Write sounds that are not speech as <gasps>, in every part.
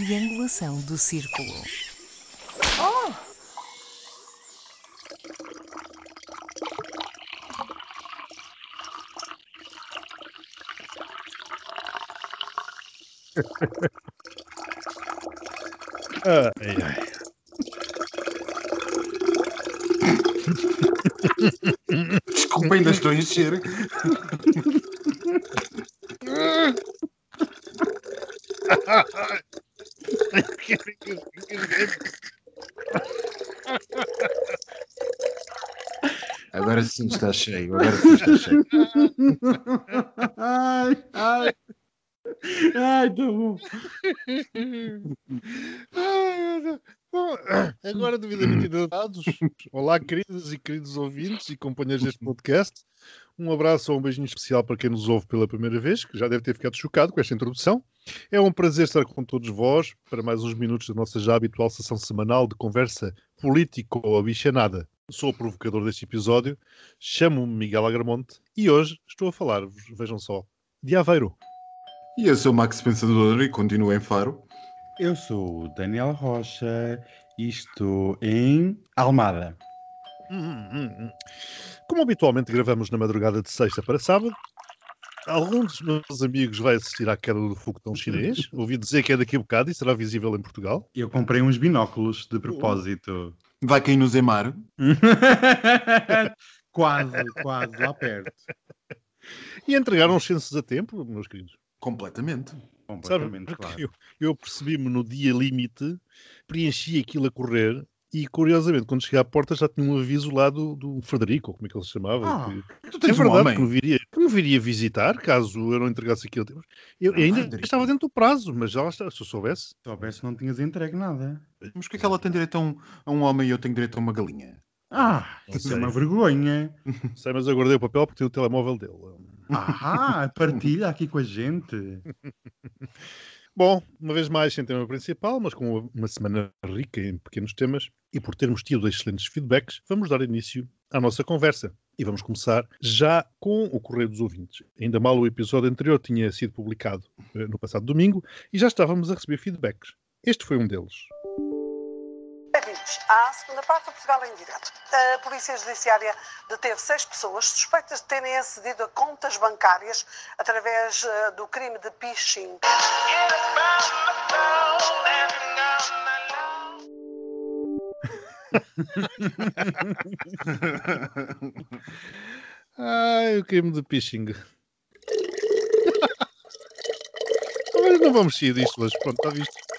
triangulação do círculo. <laughs> Oh! Ai, ai. Desculpa, ainda estou a encher. Agora sim está cheio. Agora sim está cheio. Ai, ai. Ai, tá bom. Ai. Bom, agora devidamente hidratados. Olá, queridas e queridos ouvintes e companheiros deste podcast. Um abraço ou um beijinho especial para quem nos ouve pela primeira vez, que já deve ter ficado chocado com esta introdução. É um prazer estar com todos vós para mais uns minutos da nossa já habitual sessão semanal de conversa político ou abichanada. Sou o provocador deste episódio, chamo-me Miguel Agramonte e hoje estou a falar-vos, vejam só, de Aveiro. E eu sou o Max Pensador e continuo em Faro. Eu sou o Daniel Rocha e estou em Almada. Hum, hum, hum. Como habitualmente gravamos na madrugada de sexta para sábado, algum dos meus amigos vai assistir à queda do foguetão chinês. <laughs> Ouvi dizer que é daqui a bocado e será visível em Portugal. Eu comprei uns binóculos de propósito. Vai cair no Zemar. <laughs> quase, quase, lá perto. E entregaram os censos a tempo, meus queridos. Completamente. Sabe, Completamente, porque claro. eu, eu percebi-me no dia limite, preenchi aquilo a correr e, curiosamente, quando cheguei à porta já tinha um aviso lá do, do Frederico, ou como é que ele se chamava. Ah, que, Tu é tens um verdade homem. que me, viria, que me viria visitar caso eu não entregasse aquilo tempo. Eu Ah, ainda Frederico. estava dentro do prazo, mas já está, se eu soubesse. Se soubesse, não tinhas entregue nada. Mas porque é que ela tem direito a um, a um homem e eu tenho direito a uma galinha? Ah, Não isso é uma vergonha. <laughs> Sei, mas eu guardei o papel porque tem o telemóvel dele. Ah, partilha aqui com a gente. <laughs> Bom, uma vez mais sem tema principal, mas com uma semana rica em pequenos temas e por termos tido excelentes feedbacks, vamos dar início à nossa conversa. E vamos começar já com o Correio dos Ouvintes. Ainda mal o episódio anterior tinha sido publicado eh, no passado domingo e já estávamos a receber feedbacks. Este foi um deles. À segunda parte do Portugal em Direto. A Polícia Judiciária deteve seis pessoas suspeitas de terem acedido a contas bancárias através eh, do crime de phishing. <laughs> Ai, o crime de phishing. <laughs> Mas não vamos sair disto hoje. Pronto, está visto.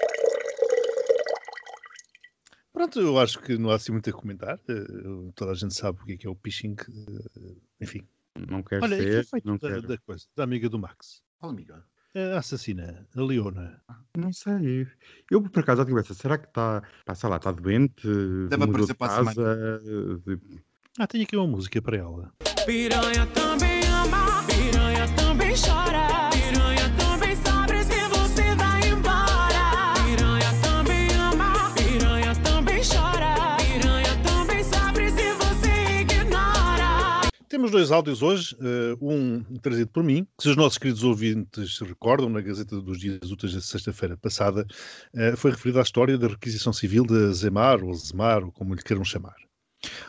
Pronto, eu acho que não há assim muito a comentar. Eh, Toda a gente sabe o que é, que é o phishing. eh, Enfim. Não quero Olha, ser, foi não feito da, quero. da coisa, da amiga do Max. Fala, amigo. A assassina, a Leona. Não sei. Eu, por acaso, já tive essa. Será que está, pá, sei lá, está doente? Deve aparecer de para a de- Ah, tenho aqui uma música para ela. Piranha também ama, piranha Temos dois áudios hoje, eh, um trazido por mim, que se os nossos queridos ouvintes se recordam, na Gazeta dos Dias Úteis da sexta-feira passada, eh, foi referida à história da requisição civil de Zemar, ou Zemar, ou como lhe queiram chamar.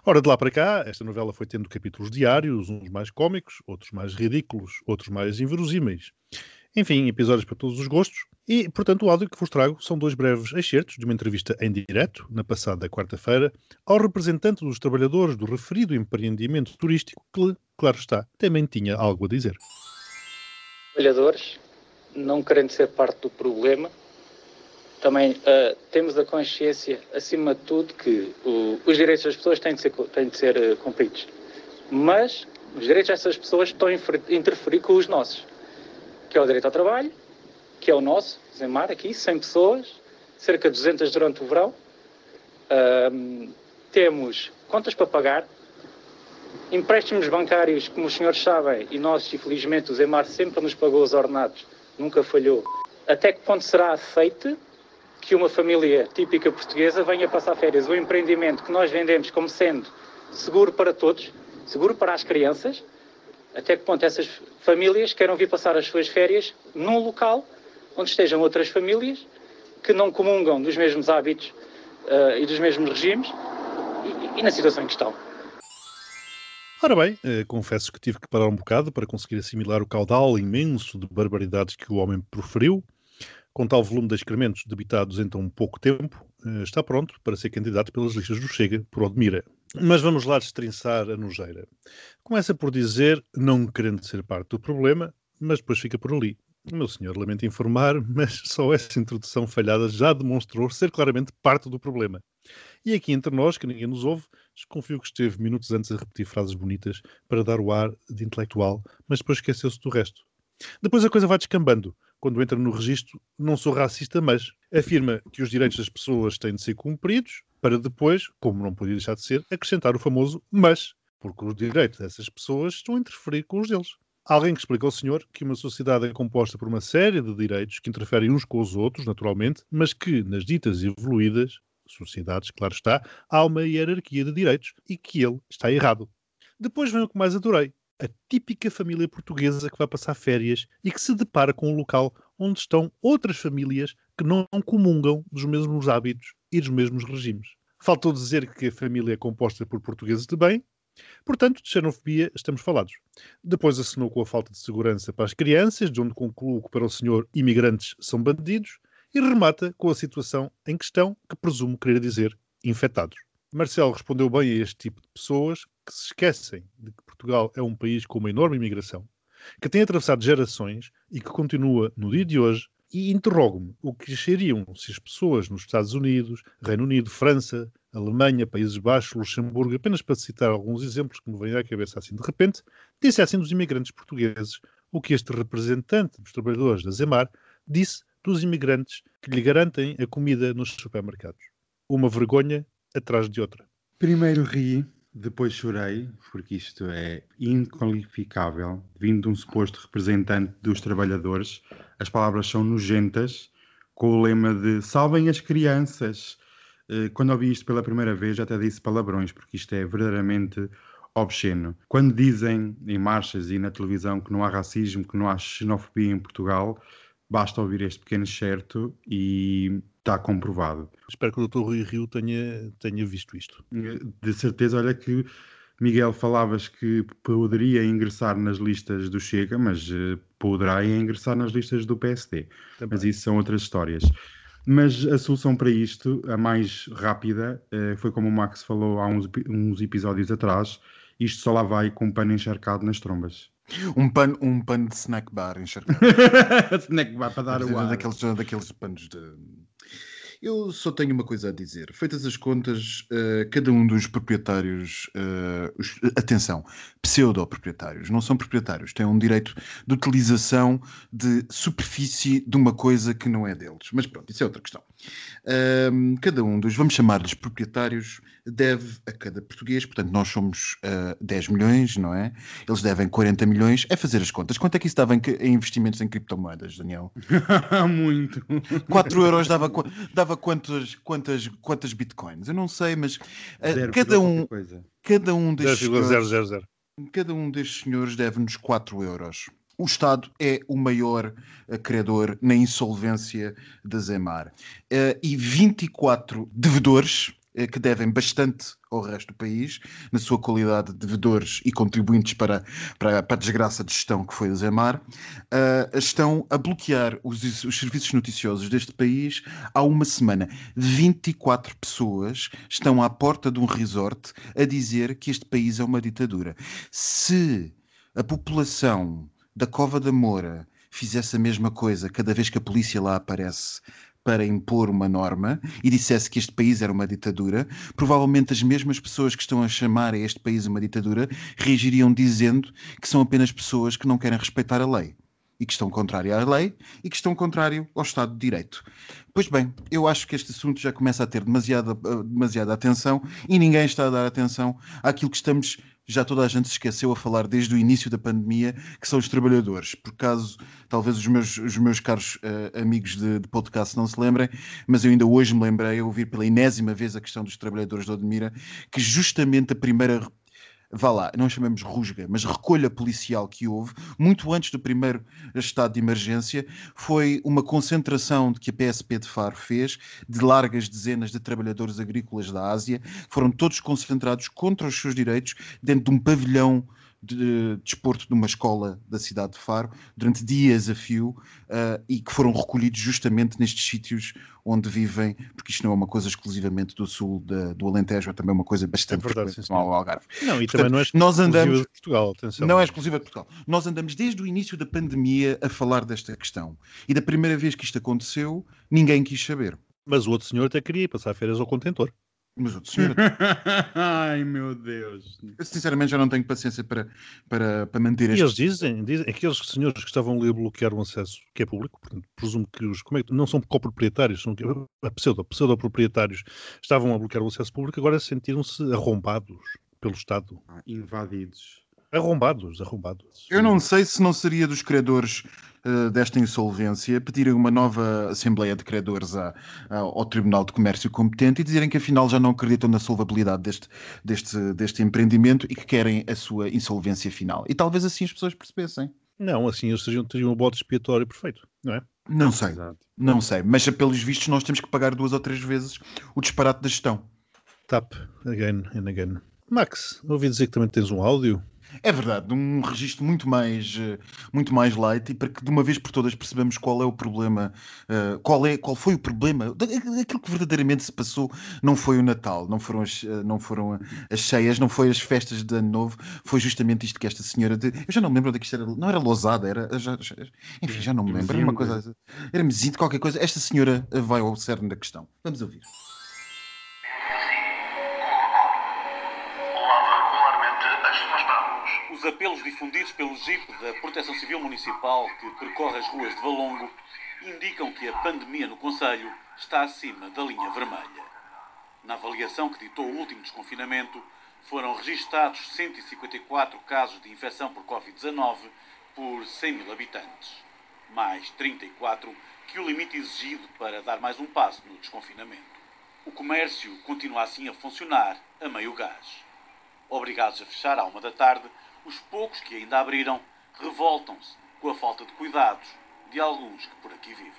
Ora, de lá para cá, esta novela foi tendo capítulos diários, uns mais cómicos, outros mais ridículos, outros mais inverosímeis. Enfim, episódios para todos os gostos. E, portanto, o áudio que vos trago são dois breves excertos de uma entrevista em direto, na passada quarta-feira, ao representante dos trabalhadores do referido empreendimento turístico, que, claro está, também tinha algo a dizer. trabalhadores, não querendo ser parte do problema, também ah, temos a consciência, acima de tudo, que o- os direitos das pessoas têm de ser, têm de ser ah, cumpridos. Mas os direitos dessas pessoas estão a interferir com os nossos, que é o direito ao trabalho, que é o nosso, Zemar, aqui, 100 pessoas, cerca de 200 durante o verão. Ahm, temos contas para pagar, empréstimos bancários, como os senhores sabem, e nós, infelizmente, o Zemar sempre nos pagou os ordenados, nunca falhou. Até que ponto será aceite que uma família típica portuguesa venha passar férias? O empreendimento que nós vendemos como sendo seguro para todos, seguro para as crianças, até que ponto essas famílias queiram vir passar as suas férias num local onde estejam outras famílias que não comungam dos mesmos hábitos eh, e dos mesmos regimes e, e na situação em que estão. Ora bem, eh, confesso que tive que parar um bocado para conseguir assimilar o caudal imenso de barbaridades que o homem proferiu. Com tal volume de excrementos debitados em tão pouco tempo, eh, está pronto para ser candidato pelas listas do Chega por Odmira. Mas vamos lá destrinçar a nojeira. Começa por dizer, não querendo ser parte do problema, mas depois fica por ali. Meu senhor, lamento informar, mas só essa introdução falhada já demonstrou ser claramente parte do problema. E aqui entre nós, que ninguém nos ouve, desconfio que esteve minutos antes a repetir frases bonitas para dar o ar de intelectual, mas depois esqueceu-se do resto. Depois a coisa vai descambando. Quando entra no registro, não sou racista, mas afirma que os direitos das pessoas têm de ser cumpridos, para depois, como não podia deixar de ser, acrescentar o famoso mas, porque os direitos dessas pessoas estão a interferir com os deles. Alguém que explica ao senhor que uma sociedade é composta por uma série de direitos que interferem uns com os outros, naturalmente, mas que, nas ditas evoluídas sociedades, claro está, há uma hierarquia de direitos e que ele está errado. Depois vem o que mais adorei. A típica família portuguesa que vai passar férias e que se depara com um local onde estão outras famílias que não comungam dos mesmos hábitos e dos mesmos regimes. Faltou dizer que a família é composta por portugueses de bem, portanto, de xenofobia estamos falados. Depois assinou com a falta de segurança para as crianças, de onde concluo que para o senhor imigrantes são bandidos, e remata com a situação em questão, que presumo querer dizer infectados. Marcelo respondeu bem a este tipo de pessoas que se esquecem de que Portugal é um país com uma enorme imigração, que tem atravessado gerações e que continua no dia de hoje. E interrogo-me o que achariam se as pessoas nos Estados Unidos, Reino Unido, França, Alemanha, Países Baixos, Luxemburgo, apenas para citar alguns exemplos que me vêm à cabeça assim de repente, dissessem dos imigrantes portugueses o que este representante dos trabalhadores da Zemar disse dos imigrantes que lhe garantem a comida nos supermercados. Uma vergonha atrás de outra. Primeiro ri, depois chorei, porque isto é inqualificável. Vindo de um suposto representante dos trabalhadores, as palavras são nojentas, com o lema de salvem as crianças. Eh, Quando ouvi isto pela primeira vez, até disse palavrões, porque isto é verdadeiramente obsceno. Quando dizem em marchas e na televisão que não há racismo, que não há xenofobia em Portugal, basta ouvir este pequeno certo e está comprovado. Espero que o Dr. Rui Rio tenha, tenha visto isto. De certeza, olha que Miguel falavas que poderia ingressar nas listas do Chega, mas eh, poderá ingressar nas listas do PSD. Mas isso são outras histórias. Mas a solução para isto, a mais rápida, eh, foi como o Max falou há uns, uns episódios atrás, isto só lá vai com um pano encharcado nas trombas. Um pano, um pano de snack bar encharcado. <laughs> Snack bar para dar o ar. daqueles, daqueles panos de. Eu só tenho uma coisa a dizer. Feitas as contas, eh, cada um dos proprietários, eh, os- atenção, pseudo-proprietários, não são proprietários, têm um direito de utilização de superfície de uma coisa que não é deles. Mas pronto, isso é outra questão. Ahm, cada um dos, vamos chamar-lhes proprietários, deve a cada português, portanto, nós somos ah, 10 milhões, não é? Eles devem 40 milhões. É fazer as contas. Quanto é que isso dava em, em investimentos em criptomoedas, Daniel? <laughs> Muito. 4 euros dava, qua- dava quantas, quantas, quantas bitcoins? Eu não sei, mas Zero cada, um, cada um destes senhores, 0,000. cada um destes senhores deve-nos 4 euros. O Estado é o maior eh, credor na insolvência da Zemar. Eh, e 24 devedores que devem bastante ao resto do país, na sua qualidade de devedores e contribuintes para, para, para a desgraça de gestão que foi a Zemar, eh, estão a bloquear os, os serviços noticiosos deste país há uma semana. 24 pessoas estão à porta de um resort a dizer que este país é uma ditadura. Se a população da Cova da Moura fizesse a mesma coisa cada vez que a polícia lá aparece para impor uma norma e dissesse que este país era uma ditadura, provavelmente as mesmas pessoas que estão a chamar a este país uma ditadura reagiriam dizendo que são apenas pessoas que não querem respeitar a lei e que estão contrárias à lei e que estão contrário ao Estado de Direito. Pois bem, eu acho que este assunto já começa a ter demasiada, uh, demasiada atenção e ninguém está a dar atenção àquilo que estamos, já toda a gente se esqueceu a falar desde o início da pandemia, que são os trabalhadores. Por caso, talvez os meus, os meus caros uh, amigos de, de podcast não se lembrem, mas eu ainda hoje me lembrei a ouvir pela enésima vez a questão dos trabalhadores de Odmira, que justamente a primeira vá lá, não chamemos rusga, mas recolha policial que houve, muito antes do primeiro estado de emergência, foi uma concentração que a PSP de Faro fez de largas dezenas de trabalhadores agrícolas da Ásia, foram todos concentrados contra os seus direitos dentro de um pavilhão de desporto de uma escola da cidade de Faro durante dias a fio uh, e que foram recolhidos justamente nestes sítios onde vivem, porque isto não é uma coisa exclusivamente do sul da- do Alentejo, é também uma coisa bastante É verdade, sim, senhor. Algarve. Não, e Portanto, também não é nós exclusiva andamos- de Portugal, atenção. Não é exclusiva de Portugal. Nós andamos desde o início da pandemia a falar desta questão. E da primeira vez que isto aconteceu, ninguém quis saber. Mas o outro senhor até queria passar férias ao contentor. Mas outro senhor, <laughs> Ai meu Deus. eu sinceramente já não tenho paciência para, para, para manter E este. eles dizem, dizem, aqueles senhores que estavam ali a bloquear o acesso, que é público, portanto, presumo que os, como é que, não são coproprietários, são a pseudo, pseudo-proprietários, estavam a bloquear o acesso público, agora sentiram-se arrombados pelo Estado. Ah, invadidos. Arrombados, arrombados. Eu não sei se não seria dos credores eh, desta insolvência pedirem uma nova Assembleia de Credores à- à- ao Tribunal de Comércio competente e dizerem que afinal já não acreditam na solvabilidade deste, deste, deste empreendimento e que querem a sua insolvência final. E talvez assim as pessoas percebessem. Não, assim eles teriam, teriam um bode expiatório perfeito, não é? Não sei, Exato. não sei. Mas pelos vistos nós temos que pagar duas ou três vezes o disparate da gestão. Tap, again and again. Max, ouvi dizer que também tens um áudio. É verdade, um registro muito mais, eh, muito mais light e para que de uma vez por todas percebamos qual é o problema, eh, qual, é, qual foi o problema, da- aquilo que verdadeiramente se passou não foi o Natal, não foram as, eh, não foram as cheias, não foi as festas de Ano Novo, foi justamente isto que esta senhora de, eu já não me lembro onde que isto era, não era Lousada, era, já- já- enfim, já não me lembro, era uma coisa, era Mesito, qualquer coisa, esta senhora eh, vai ao cerne da questão. Vamos ouvir. Os apelos difundidos pelo JIP da Proteção Civil Municipal que percorre as ruas de Valongo indicam que a pandemia no Conselho está acima da linha vermelha. Na avaliação que ditou o último desconfinamento, foram registados 154 casos de infecção por Covid-19 por 100 mil habitantes, mais 34 que o limite exigido para dar mais um passo no desconfinamento. O comércio continua assim a funcionar a meio gás. Obrigados a fechar à uma da tarde, os poucos que ainda abriram revoltam-se com a falta de cuidados de alguns que por aqui vivem.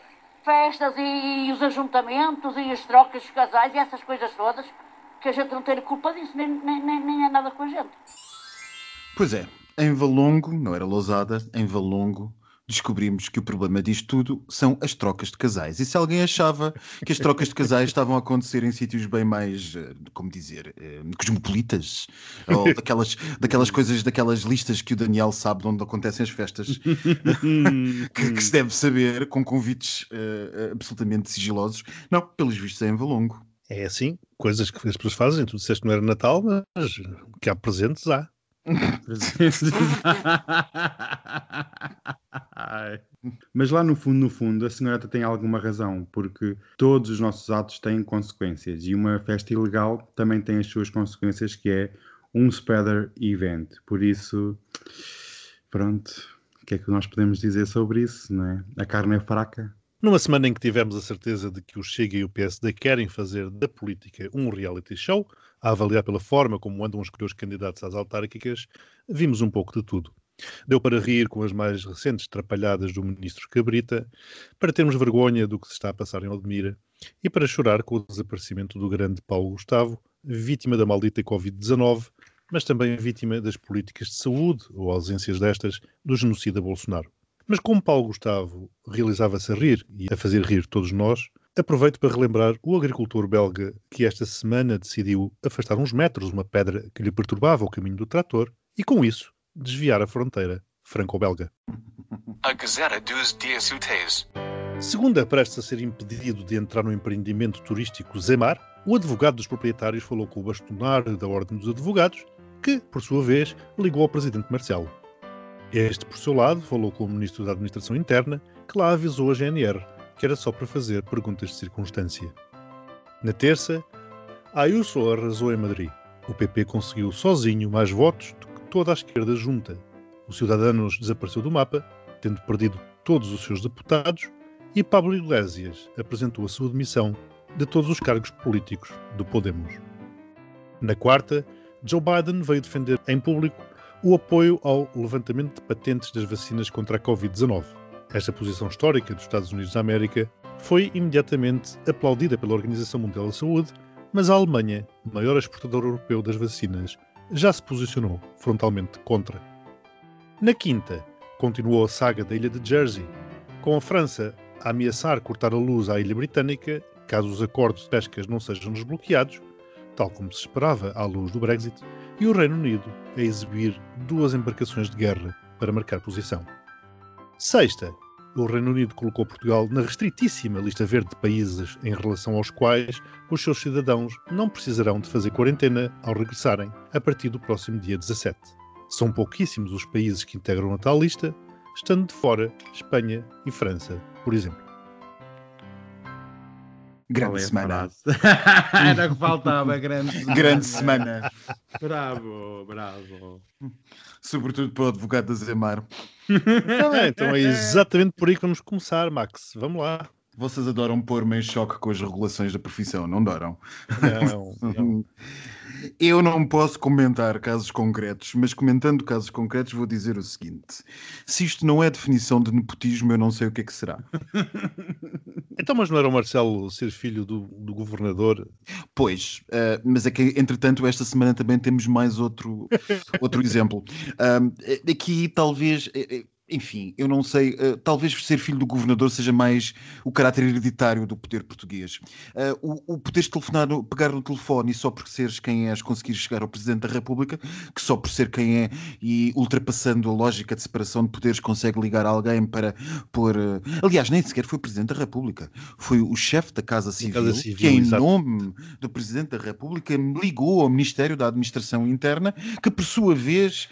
festas e os ajuntamentos e as trocas dos casais e essas coisas todas, que a gente não tem culpa disso, nem, nem, nem, nem é nada com a gente. Pois é, em Valongo, não era Lousada, em Valongo descobrimos que o problema disto tudo são as trocas de casais. E se alguém achava que as trocas de casais estavam a acontecer em sítios bem mais, eh, como dizer, eh, cosmopolitas, ou <laughs> daquelas, daquelas coisas, daquelas listas que o Daniel sabe de onde acontecem as festas, <laughs> <laughs> que, que se deve saber, com convites eh, absolutamente sigilosos, não, pelos vistos é em Valongo. É assim, coisas que as pessoas fazem. Tu disseste que não era Natal, mas que há presentes, há. <laughs> Mas lá no fundo, no fundo, a senhorita tem alguma razão, porque todos os nossos atos têm consequências e uma festa ilegal também tem as suas consequências, que é um spreader event. Por isso, pronto, o que é que nós podemos dizer sobre isso, não é? A carne é fraca. Numa semana em que tivemos a certeza de que o Chega e o PSD querem fazer da política um reality show, a avaliar pela forma como andam os candidatos às autárquicas, vimos um pouco de tudo. Deu para rir com as mais recentes trapalhadas do ministro Cabrita, para termos vergonha do que se está a passar em Odmira e para chorar com o desaparecimento do grande Paulo Gustavo, vítima da maldita Covid-19, mas também vítima das políticas de saúde, ou ausências destas, do genocida Bolsonaro. Mas como Paulo Gustavo realizava-se a rir e a fazer rir todos nós, aproveito para relembrar o agricultor belga que esta semana decidiu afastar uns metros uma pedra que lhe perturbava o caminho do trator e, com isso, desviar a fronteira franco-belga. A Gazeta dos Dias Úteis. Segunda prestes a ser impedido de entrar no empreendimento turístico Zemar, o advogado dos proprietários falou com o bastonário da Ordem dos Advogados, que, por sua vez, ligou ao presidente Marcelo. Este, por seu lado, falou com o ministro da Administração Interna, que lá avisou a GNR que era só para fazer perguntas de circunstância. Na terça, Ayuso arrasou em Madrid. O PP conseguiu sozinho mais votos do que toda a esquerda junta. O Ciudadanos desapareceu do mapa, tendo perdido todos os seus deputados, e Pablo Iglesias apresentou a sua demissão de todos os cargos políticos do Podemos. Na quarta, Joe Biden veio defender em público o apoio ao levantamento de patentes das vacinas contra a Covid-19. Esta posição histórica dos Estados Unidos da América foi imediatamente aplaudida pela Organização Mundial da Saúde, mas a Alemanha, maior exportador europeu das vacinas, já se posicionou frontalmente contra. Na quinta, continuou a saga da ilha de Jersey, com a França a ameaçar cortar a luz à ilha britânica caso os acordos de pescas não sejam desbloqueados, tal como se esperava à luz do Brexit, e o Reino Unido a exibir duas embarcações de guerra para marcar posição. Sexta, o Reino Unido colocou Portugal na restritíssima lista verde de países em relação aos quais os seus cidadãos não precisarão de fazer quarentena ao regressarem a partir do próximo dia 17. São pouquíssimos os países que integram a tal lista, estando de fora Espanha e França, por exemplo. Grande é semana. <laughs> Era o que faltava, grande <laughs> semana. Grande semana. Bravo, bravo. Sobretudo para o advogado da Zemar. Então <laughs> é, então é exatamente por aí que vamos começar, Max. Vamos lá. Vocês adoram pôr-me em choque com as regulações da profissão, não adoram? Não, não. Eu não posso comentar casos concretos, mas comentando casos concretos vou dizer o seguinte: se isto não é definição de nepotismo, eu não sei o que é que será. <laughs> Então, mas não era o Marcelo ser filho do, do governador? Pois, eh, mas é que entretanto esta semana também temos mais outro, outro <laughs> exemplo. Eh, aqui talvez. Enfim, eu não sei, eh, talvez ser filho do governador seja mais o caráter hereditário do poder português. Eh, o, o poderes telefonar, no- pegar no telefone e só por seres quem és conseguir chegar ao Presidente da República, que só por ser quem é e ultrapassando a lógica de separação de poderes consegue ligar alguém para pôr. eh, Aliás, nem sequer foi Presidente da República, foi o chefe da Casa Civil, Casa Civil, que em nome do Presidente da República ligou ao Ministério da Administração Interna, que por sua vez,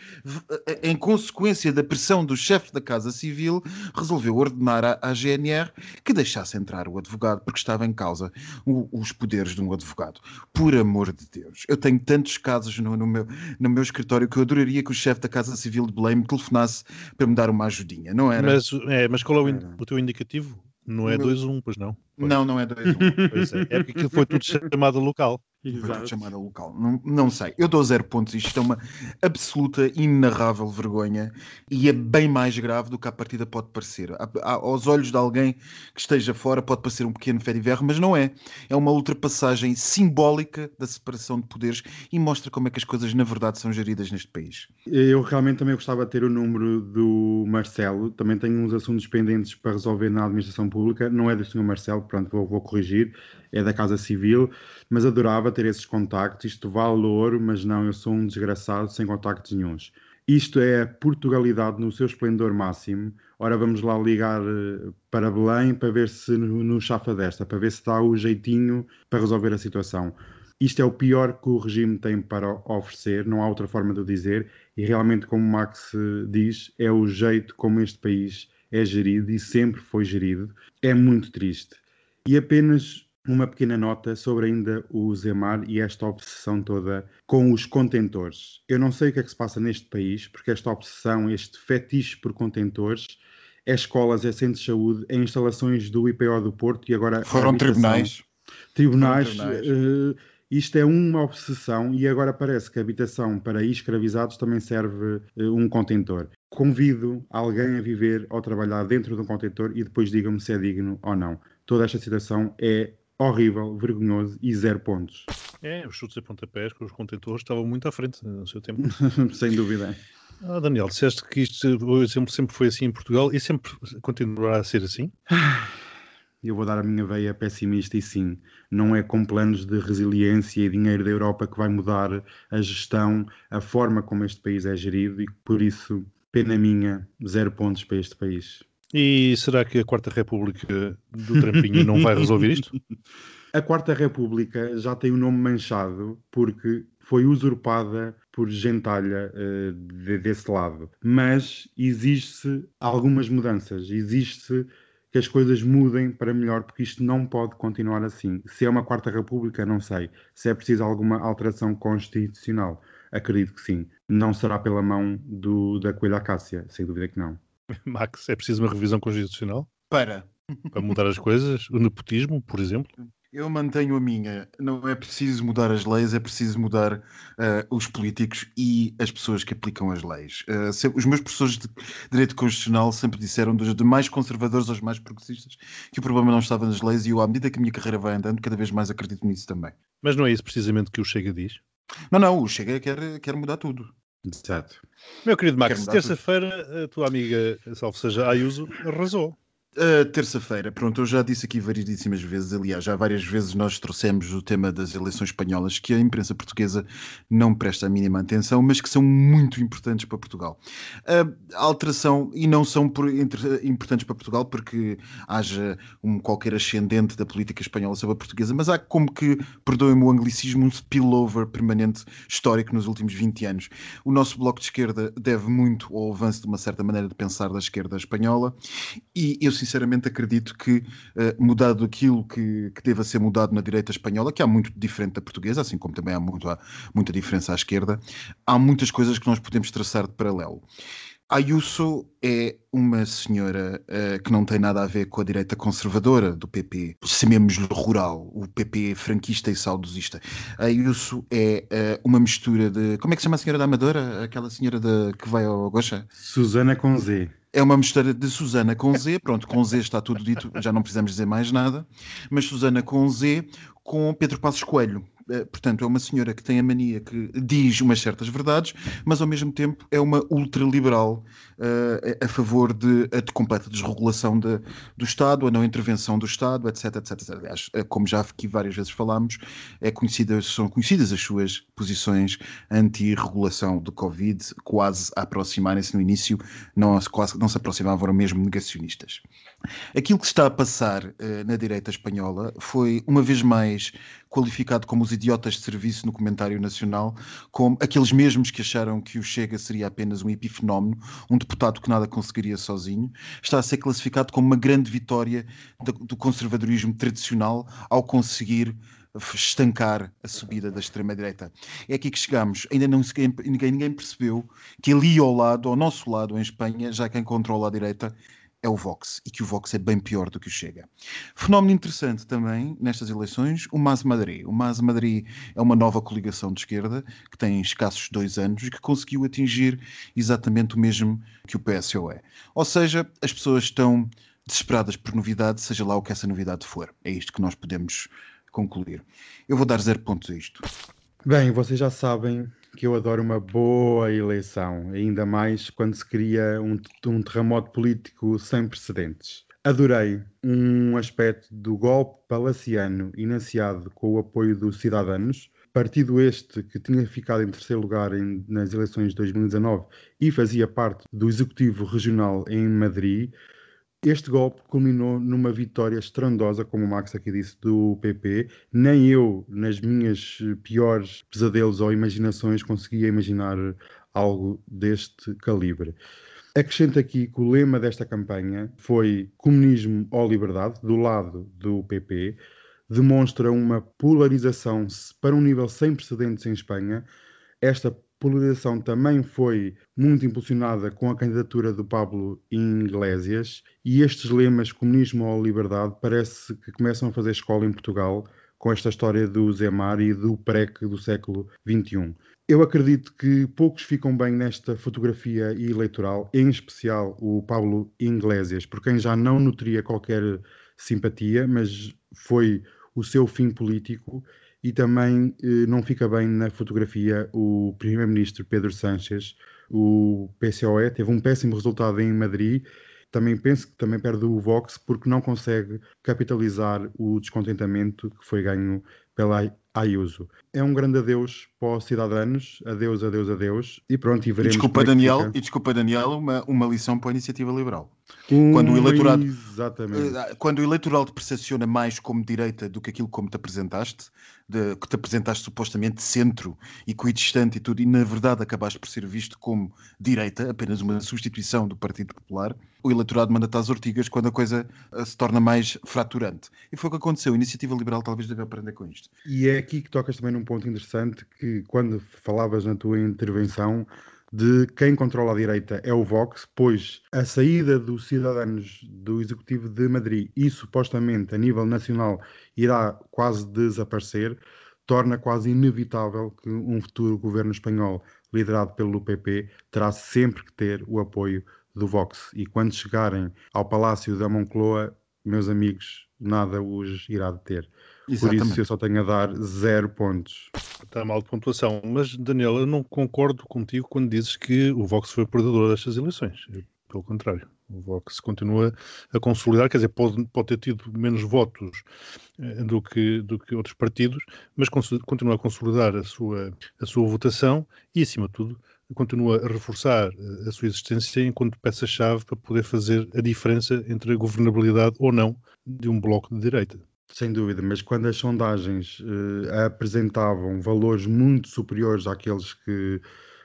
em consequência da pressão do chefe da Casa Civil, resolveu ordenar à, à GNR que deixasse entrar o advogado, porque estava em causa o- os poderes de um advogado. Por amor de Deus. Eu tenho tantos casos no, no meu, no meu escritório que eu adoraria que o chefe da Casa Civil de Belém me telefonasse para me dar uma ajudinha, não era? Mas, é, mas qual é o, o teu indicativo? Não é O meu- 2-1, pois não? Pois. Não, não é dois um. Pois é. É porque aquilo foi tudo chamada local. Exato. chamada local. Não, não sei. Eu dou zero pontos. Isto é uma absoluta, inenarrável vergonha e é bem mais grave do que à partida pode parecer. A- a- aos olhos de alguém que esteja fora pode parecer um pequeno fé de verro, mas não é. É uma ultrapassagem simbólica da separação de poderes e mostra como é que as coisas na verdade são geridas neste país. Eu realmente também gostava de ter o número do Marcelo. Também tenho uns assuntos pendentes para resolver na administração pública. Não é do Sr. Marcelo, pronto, vou, vou corrigir. É da Casa Civil. Mas adorava ter esses contactos. Isto vale ouro, mas não, eu sou um desgraçado sem contactos nenhuns. Isto é a Portugalidade no seu esplendor máximo. Ora, vamos lá ligar eh, para Belém para ver se no, no chafa desta, para ver se dá o jeitinho para resolver a situação. Isto é o pior que o regime tem para oferecer, não há outra forma de o dizer, e realmente, como Max eh, diz, é o jeito como este país é gerido e sempre foi gerido. É muito triste. E apenas uma pequena nota sobre ainda o Zemar e esta obsessão toda com os contentores. Eu não sei o que é que se passa neste país, porque esta obsessão, este fetiche por contentores, é escolas, é centros de saúde, é instalações do IPO do Porto e agora Foram tribunais. Tribunais, Foram tribunais. eh, isto é uma obsessão e agora parece que a habitação para escravizados também serve eh, um contentor. Convido alguém a viver ou trabalhar dentro de um contentor e depois digam-me se é digno ou não. Toda esta situação é horrível, vergonhoso e zero pontos. É, os chutes e pontapés com os contentores estavam muito à frente no seu tempo. <laughs> Sem dúvida. Ah, Daniel, disseste que isto, exemplo sempre foi assim em Portugal e sempre continuará a ser assim? Eu vou dar a minha veia pessimista e sim, não é com planos de resiliência e dinheiro da Europa que vai mudar a gestão, a forma como este país é gerido e por isso, pena minha, zero pontos para este país. E será que a Quarta República do Trampinho não vai resolver isto? <laughs> A Quarta República já tem o nome manchado porque foi usurpada por gentalha eh, de- desse lado. Mas existe algumas mudanças, existe que as coisas mudem para melhor, porque isto não pode continuar assim. Se é uma Quarta República, não sei. Se é preciso alguma alteração constitucional, acredito que sim. Não será pela mão do, da Coelha Acácia, sem dúvida que não. <laughs> Max, é preciso uma revisão constitucional Para. para mudar as coisas? O nepotismo, por exemplo? Eu mantenho a minha. Não é preciso mudar as leis, é preciso mudar eh, os políticos e as pessoas que aplicam as leis. Se- os meus professores de Direito Constitucional sempre disseram, dos mais conservadores aos mais progressistas, que o problema não estava nas leis e eu, à medida que a minha carreira vai andando, cada vez mais acredito nisso também. Mas não é isso precisamente que o Chega diz? Não, não, o Chega quer, quer mudar tudo. Exato. Meu querido Quer Max, terça-feira a tua amiga, salvo seja Ayuso, arrasou. Uh, Terça-feira, pronto, eu já disse aqui variedíssimas vezes, aliás, já várias vezes nós trouxemos o tema das eleições espanholas, que a imprensa portuguesa não presta a mínima atenção, mas que são muito importantes para Portugal. Uh, alteração, e não são por, entre- importantes para Portugal porque haja um qualquer ascendente da política espanhola sobre a portuguesa, mas há como que, perdoem-me o anglicismo, um spillover permanente histórico nos últimos 20 anos. O nosso bloco de esquerda deve muito ao avanço de uma certa maneira de pensar da esquerda espanhola, e eu sinceramente acredito que, eh, mudado aquilo que, que deva ser mudado na direita espanhola, que há muito diferente da portuguesa, assim como também há, muito, há muita diferença à esquerda, há muitas coisas que nós podemos traçar de paralelo. Ayuso é uma senhora eh, que não tem nada a ver com a direita conservadora do PP, chamemos-lhe rural, o PP franquista e saudosista. Ayuso é eh, uma mistura de. Como é que se chama a senhora da Amadora? Aquela senhora de, que vai ao Gocha? Susana com Z. É uma mistura de Susana com Z, pronto, com Z está tudo dito, já não precisamos dizer mais nada, mas Susana com Z com Pedro Passos Coelho. Eh, Portanto, é uma senhora que tem a mania que diz umas certas verdades, mas ao mesmo tempo é uma ultraliberal eh, a favor de, de completa desregulação de- do Estado, a não intervenção do Estado, etc, etc, etc. Aliás, eh, como já aqui várias vezes falámos, é conhecida, são conhecidas as suas posições anti-regulação do Covid, quase a aproximarem-se no início, não, se- quase, não se aproximavam, mesmo negacionistas. Aquilo que está a passar eh, na direita espanhola foi, uma vez mais, qualificado como os idiotas de serviço no comentário nacional, como aqueles mesmos que acharam que o Chega seria apenas um epifenómeno, um deputado que nada conseguiria sozinho, está a ser classificado como uma grande vitória do, do conservadorismo tradicional ao conseguir estancar a subida da extrema-direita. É aqui que chegamos. Ainda não ninguém, ninguém percebeu que ali ao lado, ao nosso lado, em Espanha, já quem controla a direita é o Vox e que o Vox é bem pior do que o Chega. Fenómeno interessante também nestas eleições, o MAS Madrid. O MAS Madrid é uma nova coligação de esquerda que tem escassos dois anos e que conseguiu atingir exatamente o mesmo que o PSOE. Ou seja, as pessoas estão desesperadas por novidade, seja lá o que essa novidade for. É isto que nós podemos concluir. Eu vou dar zero pontos a isto. Bem, vocês já sabem que eu adoro uma boa eleição, ainda mais quando se cria um, um terremoto político sem precedentes. Adorei um aspecto do golpe palaciano inanciado com o apoio dos cidadãos, partido este que tinha ficado em terceiro lugar em- nas eleições de 2019 e fazia parte do executivo regional em Madrid. Este golpe culminou numa vitória estrondosa, como o Max aqui disse, do PP. Nem eu, nas minhas piores pesadelos ou imaginações, conseguia imaginar algo deste calibre. Acrescento aqui que o lema desta campanha foi comunismo ou liberdade, do lado do PP, demonstra uma polarização para um nível sem precedentes em Espanha. Esta polarização também foi muito impulsionada com a candidatura do Pablo Iglesias e estes lemas, comunismo ou liberdade, parece que começam a fazer escola em Portugal com esta história do Zemar e do PREC do século XXI. Eu acredito que poucos ficam bem nesta fotografia eleitoral, em especial o Pablo Iglesias, por quem já não nutria qualquer simpatia, mas foi o seu fim político e também eh, não fica bem na fotografia o primeiro-ministro Pedro Sánchez. O PCOE teve um péssimo resultado em Madrid. Também penso que também perde o Vox porque não consegue capitalizar o descontentamento que foi ganho pela Ayuso. É um grande adeus para os cidadãos, adeus, adeus, adeus, e pronto, e E veremos desculpa, como é Daniel, fica. e desculpa, Daniel, uma, uma lição para a iniciativa liberal. Quando o Um- eleitorado- Exatamente. Eh, Quando o eleitorado te percepciona mais como direita do que aquilo como te apresentaste, de- que te apresentaste supostamente centro e coexistente e tudo, e na verdade acabaste por ser visto como direita, apenas uma substituição do Partido Popular, o eleitorado manda-te às ortigas quando a coisa eh, se torna mais fraturante. E foi o que aconteceu. A iniciativa liberal talvez deve aprender com isto. E é aqui que tocas também num ponto interessante que quando falavas na tua intervenção de quem controla a direita é o Vox, pois a saída dos cidadãos do Executivo de Madrid e supostamente a nível nacional irá quase desaparecer, torna quase inevitável que um futuro governo espanhol liderado pelo PP terá sempre que ter o apoio do Vox. E quando chegarem ao Palácio da Moncloa, meus amigos, nada os irá deter. Por Exatamente. isso eu só tenho a dar zero pontos. Está mal de pontuação. Mas, Daniel, eu não concordo contigo quando dizes que o Vox foi perdedor destas eleições. Pelo contrário. O Vox continua a consolidar, quer dizer, pode, pode ter tido menos votos eh, do que, do que outros partidos, mas continua a consolidar a sua, a sua votação e, acima de tudo, continua a reforçar eh, a sua existência enquanto peça-chave para poder fazer a diferença entre a governabilidade ou não de um bloco de direita. Sem dúvida, mas quando as sondagens eh, apresentavam valores muito superiores àqueles que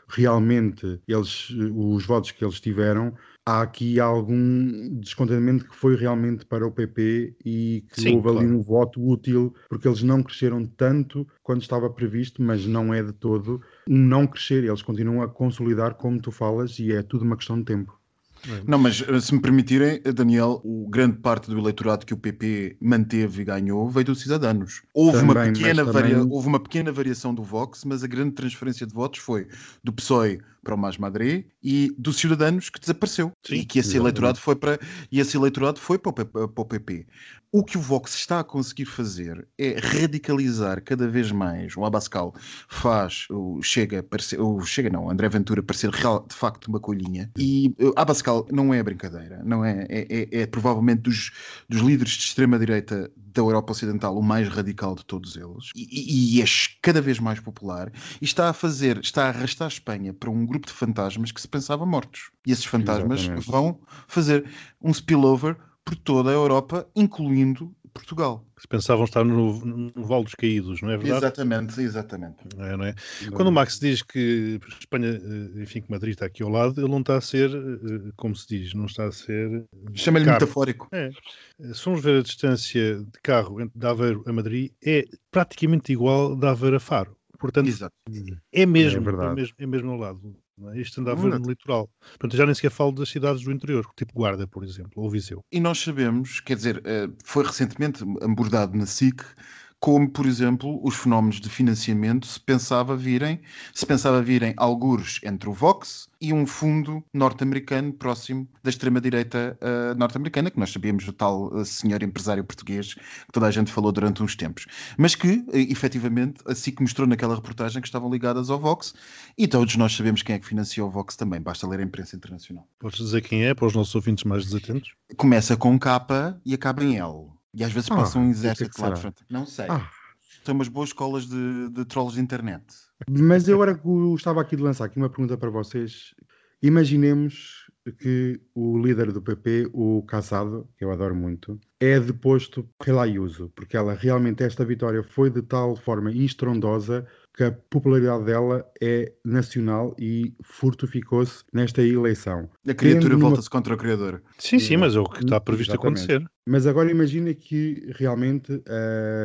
realmente eles, eh, os votos que eles tiveram, há aqui algum descontentamento que foi realmente para o PP e que Sim, houve ali claro. um voto útil, porque eles não cresceram tanto quanto estava previsto, mas não é de todo um não crescer, eles continuam a consolidar como tu falas e é tudo uma questão de tempo. Não, mas eh, se me permitirem, eh, Daniel, o grande parte do eleitorado que o PP manteve e ganhou veio dos cidadãos. Houve, uma, Também, mas pequena também- varia- houve uma pequena variação do Vox, mas a grande transferência de votos foi do PSOE para o Mais Madrid e dos cidadãos que desapareceu. Sim, e que esse exatamente. eleitorado foi para e esse eleitorado foi para o, PP, para o PP. O que o Vox está a conseguir fazer é radicalizar cada vez mais. O Abascal faz o Chega, parecer, o Chega não, o André Ventura parecer real, de facto uma colhinha. E uh, Abascal não é brincadeira, não é? É, é- é provavelmente dos, dos líderes de extrema-direita da Europa Ocidental o mais radical de todos eles. E, e- e é cada vez mais popular. E está a fazer, está a arrastar a Espanha para um grupo de fantasmas que se pensava mortos. E esses fantasmas Exatamente. vão fazer um spillover por toda a Europa, incluindo Portugal. Se pensavam estar no, no Vale dos Caídos, não é verdade? Exatamente, exatamente. É, não é? Quando o Max diz que Espanha, eh, enfim, que Madrid está aqui ao lado, ele não está a ser, eh, como se diz, não está a ser. Chama-lhe caro. metafórico. É. Eh, Se formos ver a distância de carro entre de Aveiro a Madrid, é praticamente igual de Aveiro a Faro. Portanto, Exato. é mesmo, É é, mesmo, é mesmo ao lado. É? Isto anda a ver Verdade. no litoral. Portanto, já nem sequer falo das cidades do interior, tipo Guarda, por exemplo, ou Viseu. E nós sabemos, quer dizer, eh, foi recentemente abordado na SIC, como, por exemplo, os fenómenos de financiamento se pensava virem, se pensava virem algures entre o Vox e um fundo norte-americano próximo da extrema-direita eh, norte-americana, que nós sabíamos o tal eh, senhor empresário português que toda a gente falou durante uns tempos. Mas que, eh, efetivamente, a SIC mostrou naquela reportagem que estavam ligadas ao Vox e todos nós sabemos quem é que financiou o Vox também, basta ler a imprensa internacional. Podes dizer quem é, para os nossos ouvintes mais desatentos? Começa com K e acaba em L. E às vezes Ah, passa um que é que exército lá de frente. Não sei. Ah. Tem umas boas escolas de, de trolls de internet. Mas eu agora gostava aqui de lançar aqui uma pergunta para vocês. Imaginemos que o líder do PP, o Casado, que eu adoro muito, é deposto pela Ayuso, porque ela realmente, esta vitória foi de tal forma estrondosa que a popularidade dela é nacional e fortificou-se nesta eleição. A criatura numa- volta-se contra o criador. Sim, sim, mas é o que está previsto Exatamente. acontecer. Mas agora imagina que realmente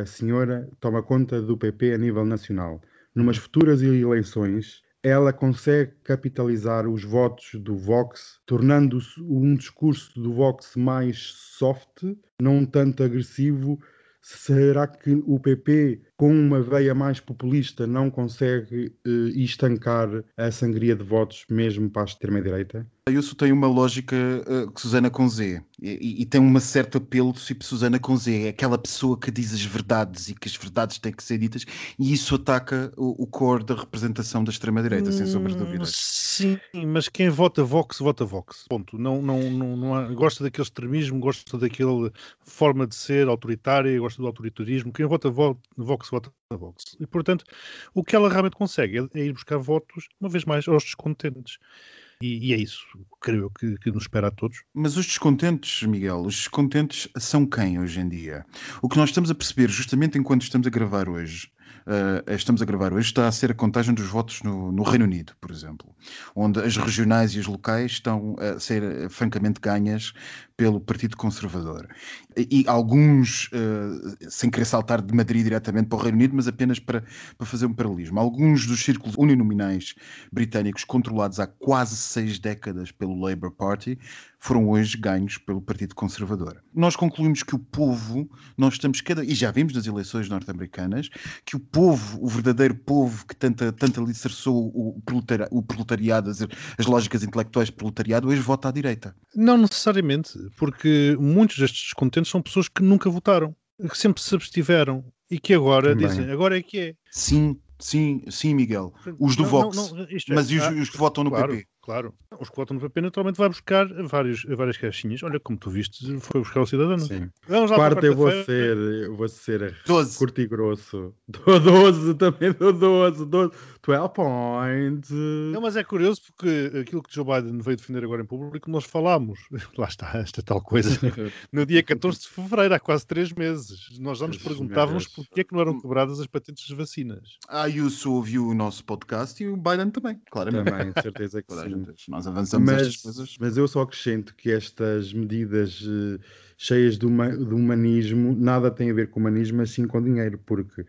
a senhora toma conta do PP a nível nacional. Numas futuras eleições, ela consegue capitalizar os votos do Vox, tornando um discurso do Vox mais soft, não tanto agressivo. Será que o PP, com uma veia mais populista, não consegue eh, estancar a sangria de votos mesmo para a extrema-direita? A Ayuso tem uma lógica uh, que Susana com Z e, e- tem um certo apelo tipo Susana com Z. É aquela pessoa que diz as verdades e que as verdades têm que ser ditas e isso ataca o, o core da representação da extrema-direita, sem sombra de Hum, dúvida. Sim, mas quem vota Vox, vota Vox. Ponto. Não, não, não, não há- gosta daquele extremismo, gosta daquela forma de ser autoritária, gosta do autoritarismo. Quem vota vo- Vox, vota Vox. E, portanto, o que ela realmente consegue é, é ir buscar votos, uma vez mais, aos descontentes. E, e é isso, creio que, que nos espera a todos. Mas os descontentes, Miguel, os descontentes são quem hoje em dia? O que nós estamos a perceber, justamente enquanto estamos a gravar hoje, uh, estamos a gravar hoje, está a ser a contagem dos votos no, no, Reino Unido, por exemplo, onde as regionais e as locais estão a ser uh, francamente ganhas pelo Partido Conservador. E, alguns, uh, sem querer saltar de Madrid diretamente para o Reino Unido, mas apenas para, para fazer um paralelismo, alguns dos círculos uninominais britânicos controlados há quase seis décadas pelo Labour Party foram hoje ganhos pelo Partido Conservador. Nós concluímos que o povo, nós estamos cada. e já vimos nas eleições norte-americanas, que o povo, o verdadeiro povo que tanto, tanto alicerçou o, proletari, o proletariado, as, as lógicas intelectuais do proletariado, hoje vota à direita. Não necessariamente, porque muitos destes descontentes são pessoas que nunca votaram, que sempre se abstiveram e que agora Também. dizem, agora é que é. Sim, sim, sim, Miguel. Os do não, Vox. Não, não, mas é, e os, ah, os, que votam no claro. PP? Claro, os que votam no PP naturalmente vai buscar vários, várias caixinhas. Olha, como tu viste, foi buscar o cidadão. Sim. Vamos lá Quarta eu vou ser, eu vou ser 12. curto e grosso. <laughs> Dou 12, também dou 12, 12. 12 points. Não, mas é curioso porque aquilo que Joe Biden veio defender agora em público, nós falámos. <laughs> Lá está, esta tal coisa. <laughs> no dia 14 de fevereiro, há quase 3 meses. Nós já nos perguntávamos porquê é que não eram quebradas as patentes de vacinas. Ah, e o ouviu o nosso podcast e o Biden também, claramente. Também, certeza que sim nós avançamos mas, estas coisas. Mas eu só acrescento que estas medidas uh, cheias de, uma, de humanismo nada têm a ver com humanismo, mas sim com dinheiro, porque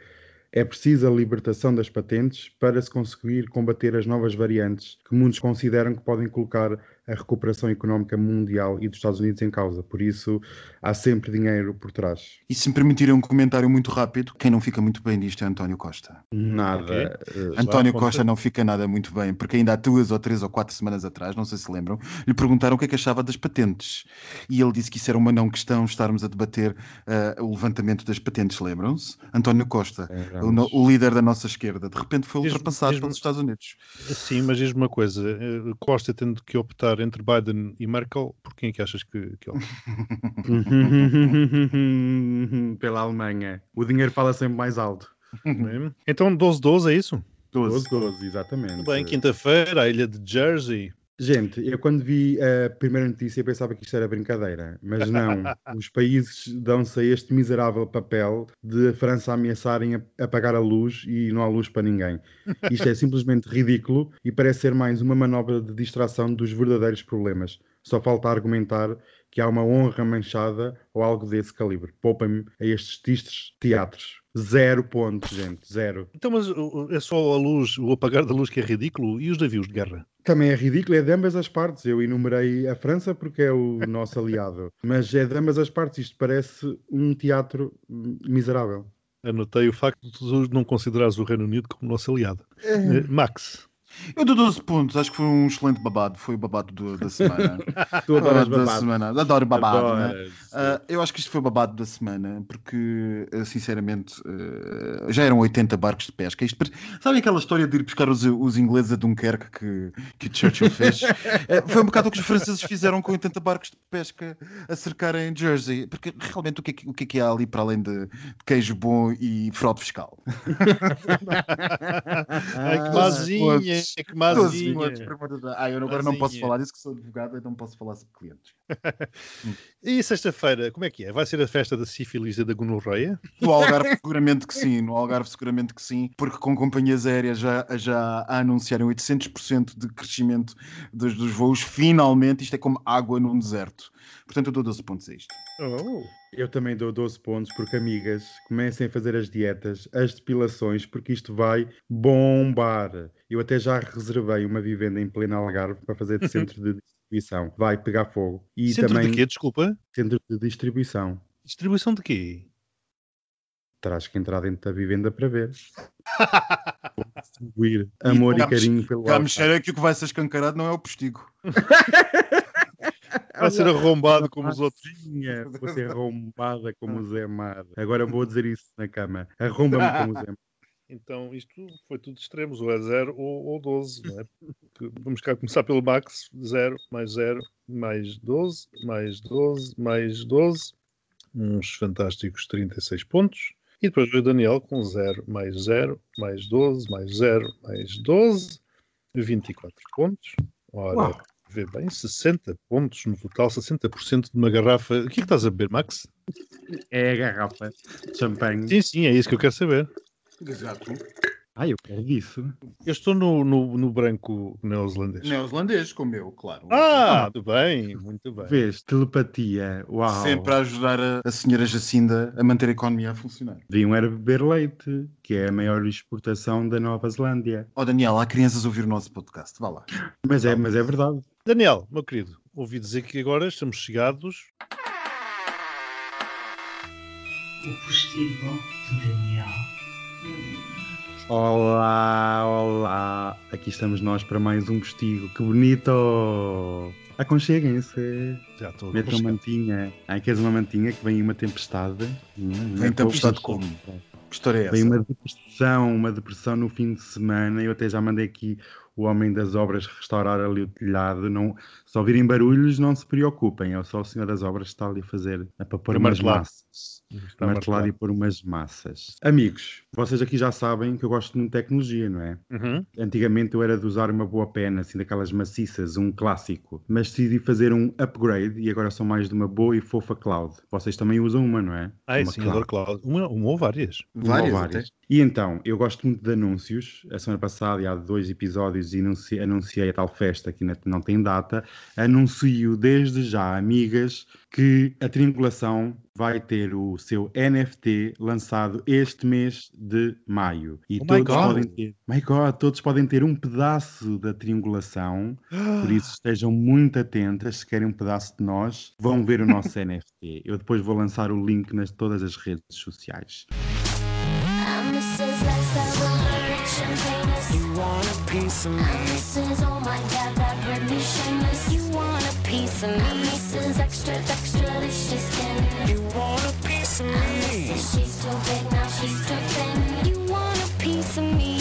é preciso a libertação das patentes para se conseguir combater as novas variantes que muitos consideram que podem colocar a recuperação económica mundial e dos Estados Unidos em causa. Por isso, há sempre dinheiro por trás. E se me permitirem um comentário muito rápido, quem não fica muito bem disto é António Costa. Nada. Okay. Uh, António Costa não fica nada muito bem, porque ainda há duas ou três ou quatro semanas atrás, não sei se lembram, lhe perguntaram o que é que achava das patentes. E ele disse que isso era uma não questão estarmos a debater uh, o levantamento das patentes, lembram-se? António Costa, é, o, o, líder da nossa esquerda, de repente foi ultrapassado pelos Estados Unidos. Sim, mas diz-me uma coisa, eh, Costa tendo que optar entre Biden e Merkel, por quem é que achas que, que ele? <laughs> Pela Alemanha. O dinheiro fala sempre mais alto. então 12-12 é isso? 12-12, exatamente. Bem, quinta-feira, a ilha de Jersey. Gente, eu quando vi a primeira notícia pensava que isto era brincadeira, mas não. <laughs> Os países dão-se a este miserável papel de a França ameaçarem apagar a luz e não há luz para ninguém. Isto é simplesmente ridículo e parece ser mais uma manobra de distração dos verdadeiros problemas. Só falta argumentar que há uma honra manchada ou algo desse calibre. Poupem-me a estes tristes teatros. Zero pontos, gente, zero. Então, mas é só a luz, o apagar da luz que é ridículo e os navios de guerra? Também é ridículo, é de ambas as partes. Eu enumerei a França porque é o <laughs> nosso aliado, mas é de ambas as partes. Isto parece um teatro miserável. Anotei o facto de tu não considerares o Reino Unido como nosso aliado. É. Eh, Max. Eu dou 12 pontos, acho que foi um excelente babado, foi o babado do, da semana. <laughs> tu adoras babado. Da semana. Adoro babado, né? uh, Eu acho que isto foi o babado da semana, porque, uh, sinceramente, uh, já eram 80 barcos de pesca. Isto, sabe aquela história de ir buscar os, os ingleses a Dunkerque que, que o Churchill fez? <laughs> foi um bocado o que os franceses fizeram com 80 barcos de pesca a cercarem Jersey, porque realmente o que, é, o que é que há ali para além de, de queijo bom e fraude fiscal? <laughs> Ai, que mazinha! É que mazinha. Ah, eu agora não posso falar disso que sou advogado, então não posso falar sobre clientes. <laughs> e sexta-feira, como é que é? Vai ser a festa da sífilis e da gonorreia? No Algarve seguramente que sim, no Algarve seguramente que sim, porque com companhias aéreas já, já anunciaram 800% de crescimento dos, dos voos, finalmente, isto é como água num deserto. Portanto, eu dou 12 pontos a isto. Oh. Eu também dou 12 pontos porque, amigas, comecem a fazer as dietas, as depilações, porque isto vai bombar. Eu até já reservei uma vivenda em plena Algarve para fazer de <laughs> centro de distribuição. Vai pegar fogo. E centro também... de quê? Desculpa? Centro de distribuição. Distribuição de quê? Terás que entrar dentro da vivenda para ver. <laughs> distribuir amor e, e carinho pelo Já me cheira que o que vai ser escancarado não é o postigo. <laughs> Vai ser arrombado como os outros. Vou <laughs> ser arrombada como o Zé Mar. Agora vou dizer isso na cama. Arromba-me como o Zé Mar. <laughs> Então, isto foi tudo extremos, ou é 0 ou, ou 12, não é? Vamos cá começar pelo Max, 0, mais 0, mais 12, mais 12, mais 12, uns fantásticos 36 pontos. E depois veio o Daniel com 0, mais 0, mais 12, mais 0, mais 12, 24 pontos. Ora, Uau vê bem, 60 pontos no total, 60% de uma garrafa. O que é que estás a beber, Max? É a garrafa de champanhe. Sim, sim, é isso que eu quero saber. Exato. Ah, eu quero isso. Eu estou no, no, no branco neozelandês. Neozelandês, como eu, claro. Ah, muito bem, muito bem. Vês, telepatia, uau. Sempre a ajudar a, a senhora Jacinda a manter a economia a funcionar. Deviam era beber leite, que é a maior exportação da Nova Zelândia. Ó Daniel, há crianças a ouvir o nosso podcast, vá lá. Mas é, mas é verdade. Daniel, meu querido, ouvi dizer que agora estamos chegados. O postigo de Daniel. Olá, olá. Aqui estamos nós para mais um postigo. Que bonito! Aconcheguem-se. Já estou a Metam chegar. mantinha. Ai, queres uma mantinha que vem uma tempestade? Hum, Vem é tempestade como? Que história é essa? Vem uma depressão, uma depressão no fim de semana. Eu até já mandei aqui o homem das obras restaurar ali o telhado. Não, se ouvirem barulhos, não se preocupem. É só o senhor das obras que está ali a fazer a para pôr umas massas. Está martelar. e pôr umas massas. Amigos, vocês aqui já sabem que eu gosto muito de tecnologia, não é? Uhum. Antigamente eu era de usar uma boa pena, assim, daquelas maciças, um clássico. Mas decidi fazer um upgrade e agora sou mais de uma boa e fofa cloud. Vocês também usam uma, não é? Ah, é uma sim, adoro cloud. Uma, uma ou várias. Várias, ou até. E então, eu gosto muito de anúncios. A semana passada, e há dois episódios, anunci- anunciei a tal festa que não tem data. Anuncio desde já, amigas, que a Triangulação vai ter o seu NFT lançado este mês de maio. E Oh todos podem ter, my God, todos podem ter um pedaço da triangulação. Por isso <gasps> estejam muito atentas, se querem um pedaço de nós, vão ver o nosso <laughs> NFT. Eu depois vou lançar o link nas todas as redes sociais. Piece of me? Mrs. Oh my God, that Britney shameless. You want a piece of me? Mrs. Extra, extra delicious skin. You want a piece of me? Mrs. She's too big, now she's too thin. You want a piece of me?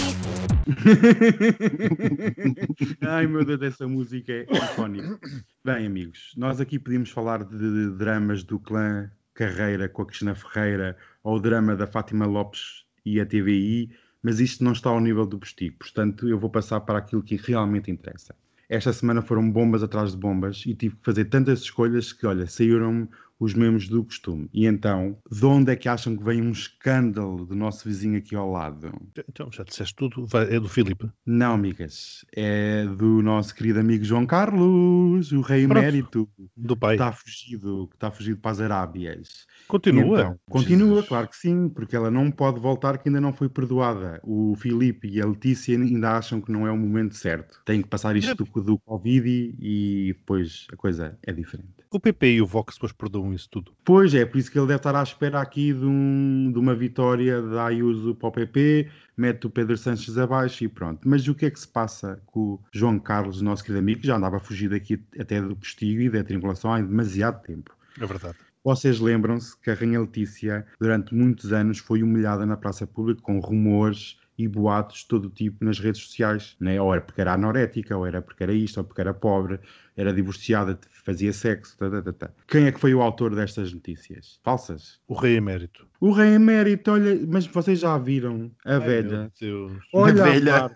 Ai meu Deus, essa música é icónica. Bem, amigos, nós aqui podíamos falar de dramas do clã Carreira com a Cristina Ferreira ou o drama da Fátima Lopes e a TVI, mas isto não está ao nível do postigo, portanto eu vou passar para aquilo que realmente interessa. Esta semana foram bombas atrás de bombas e tive que fazer tantas escolhas que, olha, saíram os mesmos do costume. E então, de onde é que acham que vem um escândalo do nosso vizinho aqui ao lado? Então, já disseste tudo. É do Filipe. Não, amigas. É do nosso querido amigo João Carlos, o rei Pronto. emérito, Do que pai. está fugido, que está fugido para as Arábias. Continua. Então, continua, Jesus. claro que sim, porque ela não pode voltar que ainda não foi perdoada. O Filipe e a Letícia ainda acham que não é o momento certo. Tem que passar isto do, do Covid e, e depois a coisa é diferente. O PP e o Vox depois perdoam isso tudo. Pois é, por isso que ele deve estar à espera aqui de, um- de uma vitória da Ayuso para o PP, mete o Pedro Sanches abaixo e pronto. Mas o que é que se passa com o João Carlos, nosso querido amigo, que já andava a fugir daqui até do postigo e da triangulação há demasiado tempo? É verdade. Vocês lembram-se que a Rainha Letícia, durante muitos anos, foi humilhada na praça pública com rumores e boatos de todo tipo nas redes sociais. Né? Ou era porque era anorética, ou era porque era isto, ou porque era pobre, era divorciada, fazia sexo. Tá, tá, tá, tá. Quem é que foi o autor destas notícias? Falsas? O rei emérito. O rei emérito, olha, mas vocês já viram a Ai, velha? meu Deus. Olha A a, velha.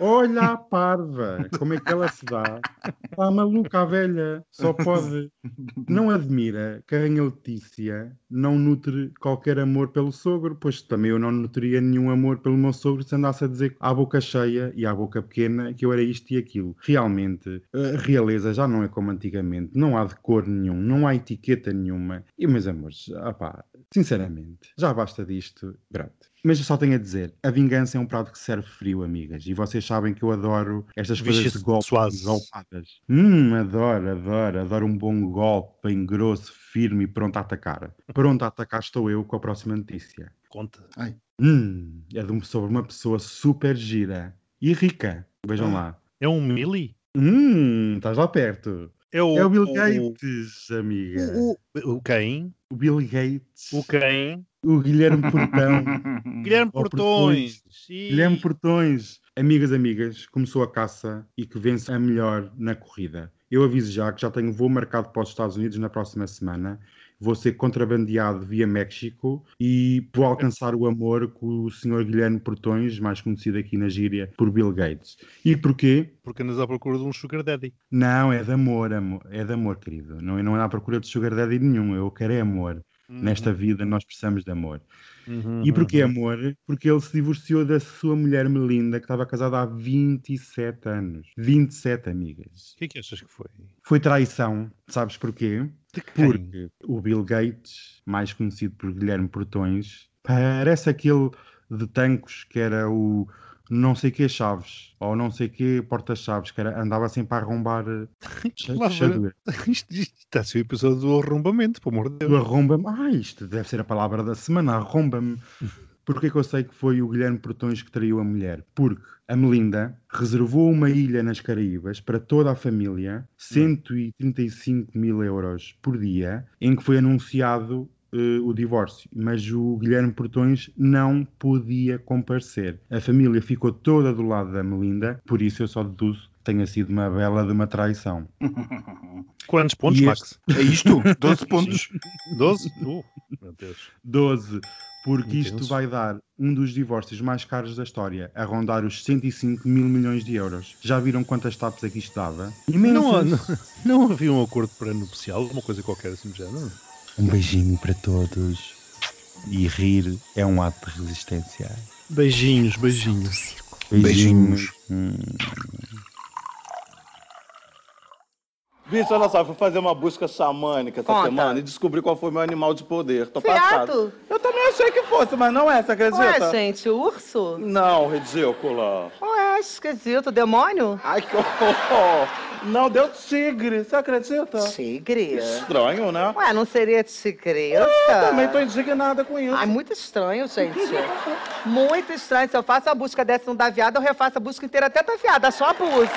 Olha a parva. Como é que ela se dá? Está maluca a velha. Só pode. Não admira que a Rainha Letícia não nutre qualquer amor pelo sogro, pois também eu não nutria nenhum amor pelo meu sogro se andasse a dizer à boca cheia e à boca pequena que eu era isto e aquilo. Realmente, a realeza já não é como antigamente. Não há decor nenhum, não há etiqueta nenhuma. E, meus amores, opá, sinceramente, já basta disto. Pronto. Mas eu só tenho a dizer, a vingança é um prato que serve frio, amigas. E vocês sabem que eu adoro estas coisas de golpes, Suazes. golpadas. Hum, adoro, adoro, adoro um bom golpe, bem grosso, firme e pronto a atacar. <laughs> Pronto a atacar estou eu com a próxima notícia. Conta. Hum, é de um- sobre uma pessoa super gira e rica. Vejam lá. É um Mili? Hum, estás lá perto. É o, É o Bill o- Gates, amiga. O, o, o quem? O Bill Gates. O quem? O Guilherme Portão. <laughs> Guilherme Portões. Guilherme Portões. Amigas, amigas, começou a caça e que vence a melhor na corrida. Eu aviso já que já tenho voo marcado para os Estados Unidos na próxima semana. Vou ser contrabandeado via México e vou alcançar o amor com o Sr. Guilherme Portões, mais conhecido aqui na gíria por Bill Gates. E porquê? Porque andas à procura de um Sugar Daddy. Não, é de amor, amor. É de amor, querido. Não, não é à procura de sugar daddy nenhum. Eu quero é amor. Nesta vida nós precisamos de amor. Uhum, E porquê uhum. amor? Porque ele se divorciou da sua mulher Melinda, que estava casada há 27 anos. 27, amigas. O que é que achas que foi? Foi traição, sabes porquê? Porque o Bill Gates, mais conhecido por Guilherme Portões, parece aquele de tancos que era o não sei que chaves, ou não sei que porta-chaves, que era, andava sempre a arrombar eh. <laughs> <laughs> Isto, isto está a ser o episódio do arrombamento, pelo amor de Deus. arromba-me. Ah, isto deve ser a palavra da semana, arromba-me. <laughs> Porquê que eu sei que foi o Guilherme Portões que traiu a mulher? Porque a Melinda reservou uma ilha nas Caraíbas para toda a família, 135 mil euros por dia, em que foi anunciado eh, o divórcio. Mas o Guilherme Portões não podia comparecer. A família ficou toda do lado da Melinda, por isso eu só deduzo que tenha sido uma bela de uma traição. <laughs> Quantos pontos, E Max? É isto? 12 <laughs> pontos. 12? Uh, meu Deus. 12, porque isto Intenso. vai dar um dos divórcios mais caros da história, a rondar os 105 mil milhões de euros. Já viram quantas tapas é que isto dava? Não, não, não havia um acordo pré-nupcial, uma coisa qualquer assim do género? Um beijinho para todos. E rir é um ato de resistência. Beijinhos, beijinhos. Beijinhos. Bicho, olha só, fui fazer uma busca xamânica essa Conta. semana e descobri qual foi meu animal de poder. Tô Veado. passado. Eu também achei que fosse, mas não é, você acredita? Ué, gente, urso? Não, ridícula. Ué, esquisito, demônio? Ai, que horror. Não, deu tigre, você acredita? Tigre? Estranho, né? Ué, não seria tigresa? Eu também tô indignada com isso. Ai, muito estranho, gente. <laughs> muito estranho. Se eu faço a busca dessa não dá viada, eu refaço a busca inteira até dar viada, só abuso.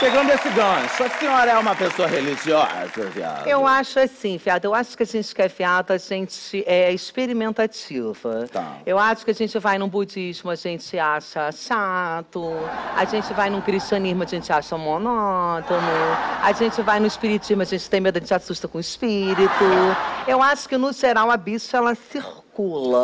Pegando esse gancho, a senhora é uma pessoa religiosa, viado? Eu acho assim, fiada. Eu acho que a gente que é fiada, a gente é experimentativa. Tá. Eu acho que a gente vai num budismo, a gente acha chato. A gente vai num cristianismo, a gente acha monótono. A gente vai no espiritismo, a gente tem medo, a gente assusta com o espírito. Eu acho que, no geral, a bicha, ela circula.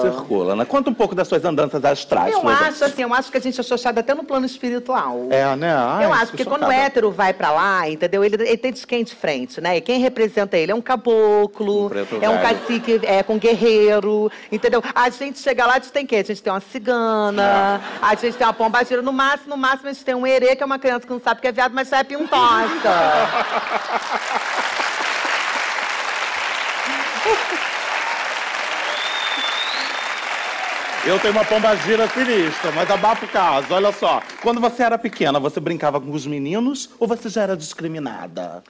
Circula, né? Conta um pouco das suas andanças astrais. Eu acho assim, eu acho que a gente é xoxada até no plano espiritual. É, né? Eu acho, porque quando o chocada. hétero vai pra lá, entendeu? Ele, ele tem de quem de frente, né? E quem representa ele é um caboclo, Um é um velho. cacique é, com guerreiro, entendeu? A gente chega lá, a gente tem quem? A gente tem uma cigana, a gente tem uma pombagira, no máximo, no máximo a gente tem um herê, que é uma criança que não sabe que é viado, mas já é pintosa. Eu tenho uma pombagira sinistra, mas abafa o caso. Olha só, quando você era pequena, você brincava com os meninos ou você já era discriminada?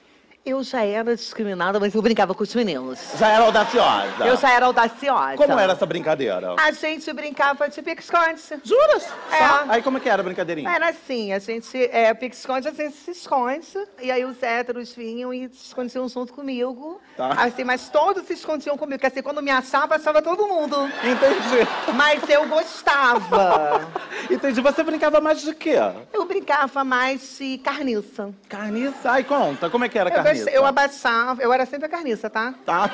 Eu já era discriminada, mas eu brincava com os meninos. Já era audaciosa? Eu já era audaciosa. Como era essa brincadeira? A gente brincava de pique-esconde. Juras? É. Só? Aí como é que era a brincadeirinha? Era assim, a gente, é, pique-esconde, a gente se esconde, e aí os héteros vinham e se escondiam junto comigo. Tá. Assim, mas todos se escondiam comigo, porque assim, quando me achava, achava todo mundo. Entendi. Mas eu gostava. <laughs> Entendi. Você brincava mais de quê? Eu brincava mais de carniça. Carniça? Ai, conta. Como é que era a Eu, carniça? Eu abaixava, eu era sempre a carniça, tá? Tá.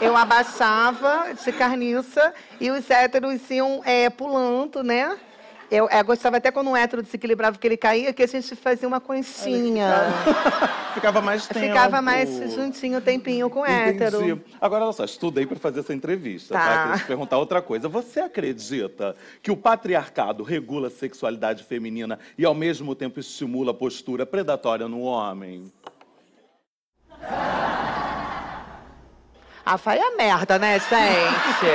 Eu abaixava de carniça e os héteros iam é, pulando, né? Eu, eu gostava até quando um hétero desequilibrava que ele caía, que a gente fazia uma conchinha. Ficava mais <laughs> tempo. Ficava mais juntinho, tempinho com o hétero. Entendi. Agora, olha só, estudei para fazer essa entrevista, tá? Tá. Queria te perguntar outra coisa. Você acredita que o patriarcado regula a sexualidade feminina e, ao mesmo tempo, estimula a postura predatória no homem? Ah, vai a merda, né, gente?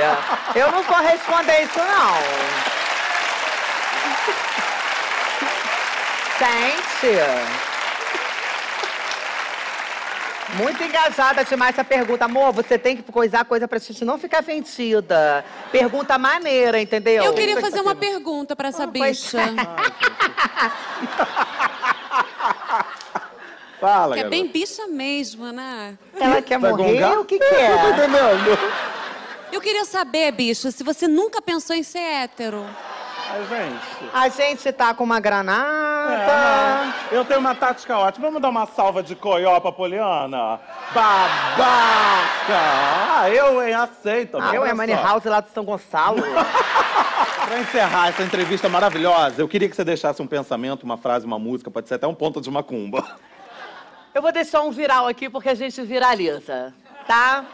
Eu não vou responder isso, não. Gente. Muito engajada demais essa pergunta. Amor, você tem que coisar coisa pra gente não ficar vendida. Pergunta maneira, entendeu? Eu queria fazer uma pergunta pra essa bicha. <laughs> Fala, Que é garota. bem bicha mesmo, né? Ela quer Vai morrer? gongar? O que, que é? Eu tô entendendo. Eu queria saber, bicha, se você nunca pensou em ser hétero. Ai, gente. A gente tá com uma granada. É, não. eu tenho uma tática ótima. Vamos dar uma salva de coió pra Poliana? Babaca! Ah, eu, hein? Aceito. Ah, eu é Money. House lá de São Gonçalo. <laughs> Pra encerrar essa entrevista maravilhosa, eu queria que você deixasse um pensamento, uma frase, uma música, pode ser até um ponto de macumba. Eu vou deixar um viral aqui porque a gente viraliza, tá?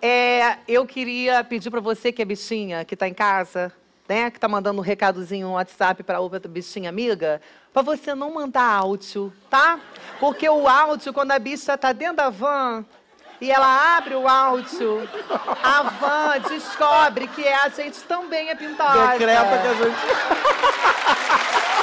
É, eu queria pedir pra você que é bichinha, que tá em casa, né, que tá mandando um recadozinho no WhatsApp pra outra bichinha amiga, pra você não mandar áudio, tá? Porque o áudio, quando a bicha tá dentro da van e ela abre o áudio, a van descobre que a gente também é pintada. Decreta que a gente. <laughs>